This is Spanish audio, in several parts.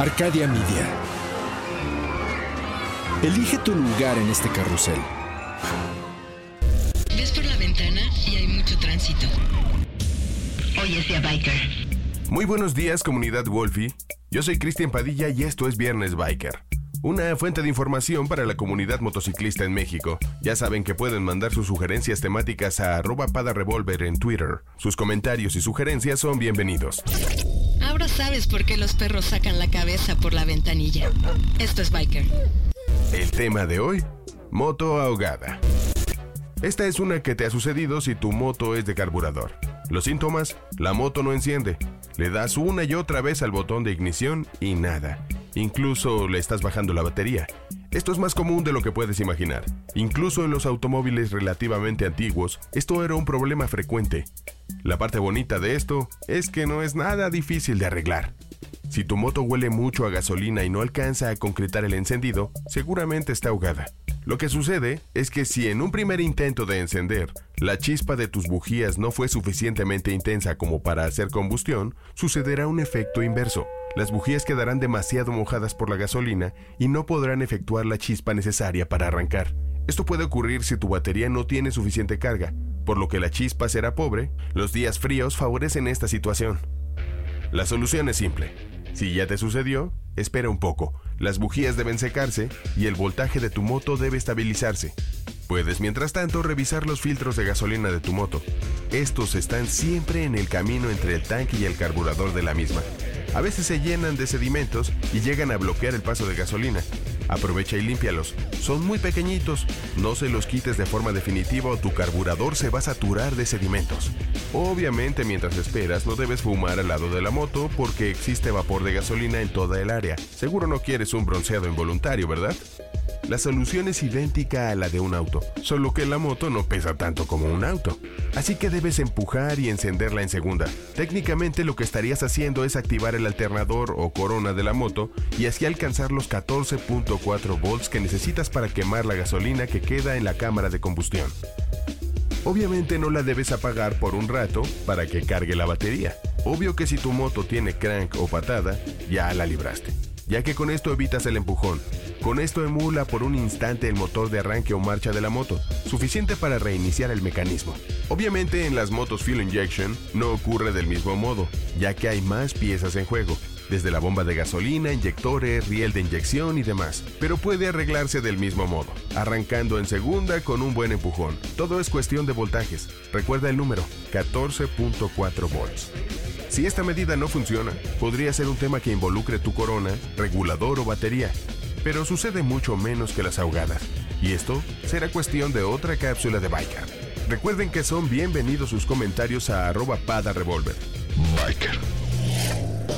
Arcadia Media. Elige tu lugar en este carrusel. Ves por la ventana y hay mucho tránsito. Oye, sea biker. Muy buenos días, comunidad Wolfie. Yo soy Cristian Padilla y esto es Viernes Biker. Una fuente de información para la comunidad motociclista en México. Ya saben que pueden mandar sus sugerencias temáticas a arroba padarevolver en Twitter. Sus comentarios y sugerencias son bienvenidos. Ahora sabes por qué los perros sacan la cabeza por la ventanilla. Esto es Biker. El tema de hoy, moto ahogada. Esta es una que te ha sucedido si tu moto es de carburador. Los síntomas, la moto no enciende. Le das una y otra vez al botón de ignición y nada. Incluso le estás bajando la batería. Esto es más común de lo que puedes imaginar. Incluso en los automóviles relativamente antiguos, esto era un problema frecuente. La parte bonita de esto es que no es nada difícil de arreglar. Si tu moto huele mucho a gasolina y no alcanza a concretar el encendido, seguramente está ahogada. Lo que sucede es que si en un primer intento de encender, la chispa de tus bujías no fue suficientemente intensa como para hacer combustión, sucederá un efecto inverso. Las bujías quedarán demasiado mojadas por la gasolina y no podrán efectuar la chispa necesaria para arrancar. Esto puede ocurrir si tu batería no tiene suficiente carga, por lo que la chispa será pobre. Los días fríos favorecen esta situación. La solución es simple. Si ya te sucedió, espera un poco. Las bujías deben secarse y el voltaje de tu moto debe estabilizarse. Puedes, mientras tanto, revisar los filtros de gasolina de tu moto. Estos están siempre en el camino entre el tanque y el carburador de la misma. A veces se llenan de sedimentos y llegan a bloquear el paso de gasolina. Aprovecha y límpialos. Son muy pequeñitos. No se los quites de forma definitiva o tu carburador se va a saturar de sedimentos. Obviamente mientras esperas no debes fumar al lado de la moto porque existe vapor de gasolina en toda el área. Seguro no quieres un bronceado involuntario, ¿verdad? La solución es idéntica a la de un auto, solo que la moto no pesa tanto como un auto. Así que debes empujar y encenderla en segunda. Técnicamente lo que estarías haciendo es activar el alternador o corona de la moto y así alcanzar los 14.4 volts que necesitas para quemar la gasolina que queda en la cámara de combustión. Obviamente no la debes apagar por un rato para que cargue la batería. Obvio que si tu moto tiene crank o patada, ya la libraste, ya que con esto evitas el empujón. Con esto emula por un instante el motor de arranque o marcha de la moto, suficiente para reiniciar el mecanismo. Obviamente en las motos Fuel Injection no ocurre del mismo modo, ya que hay más piezas en juego, desde la bomba de gasolina, inyectores, riel de inyección y demás, pero puede arreglarse del mismo modo, arrancando en segunda con un buen empujón. Todo es cuestión de voltajes. Recuerda el número, 14.4 volts. Si esta medida no funciona, podría ser un tema que involucre tu corona, regulador o batería, pero sucede mucho menos que las ahogadas, y esto será cuestión de otra cápsula de Biker. Recuerden que son bienvenidos sus comentarios a arroba pada revolver. Biker.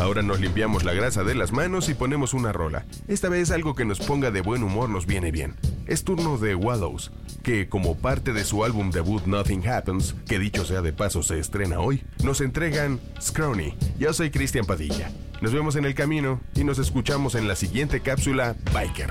Ahora nos limpiamos la grasa de las manos y ponemos una rola. Esta vez algo que nos ponga de buen humor nos viene bien. Es turno de Wallows, que como parte de su álbum debut Nothing Happens, que dicho sea de paso se estrena hoy, nos entregan Scrawny. Yo soy Cristian Padilla. Nos vemos en el camino y nos escuchamos en la siguiente cápsula Biker.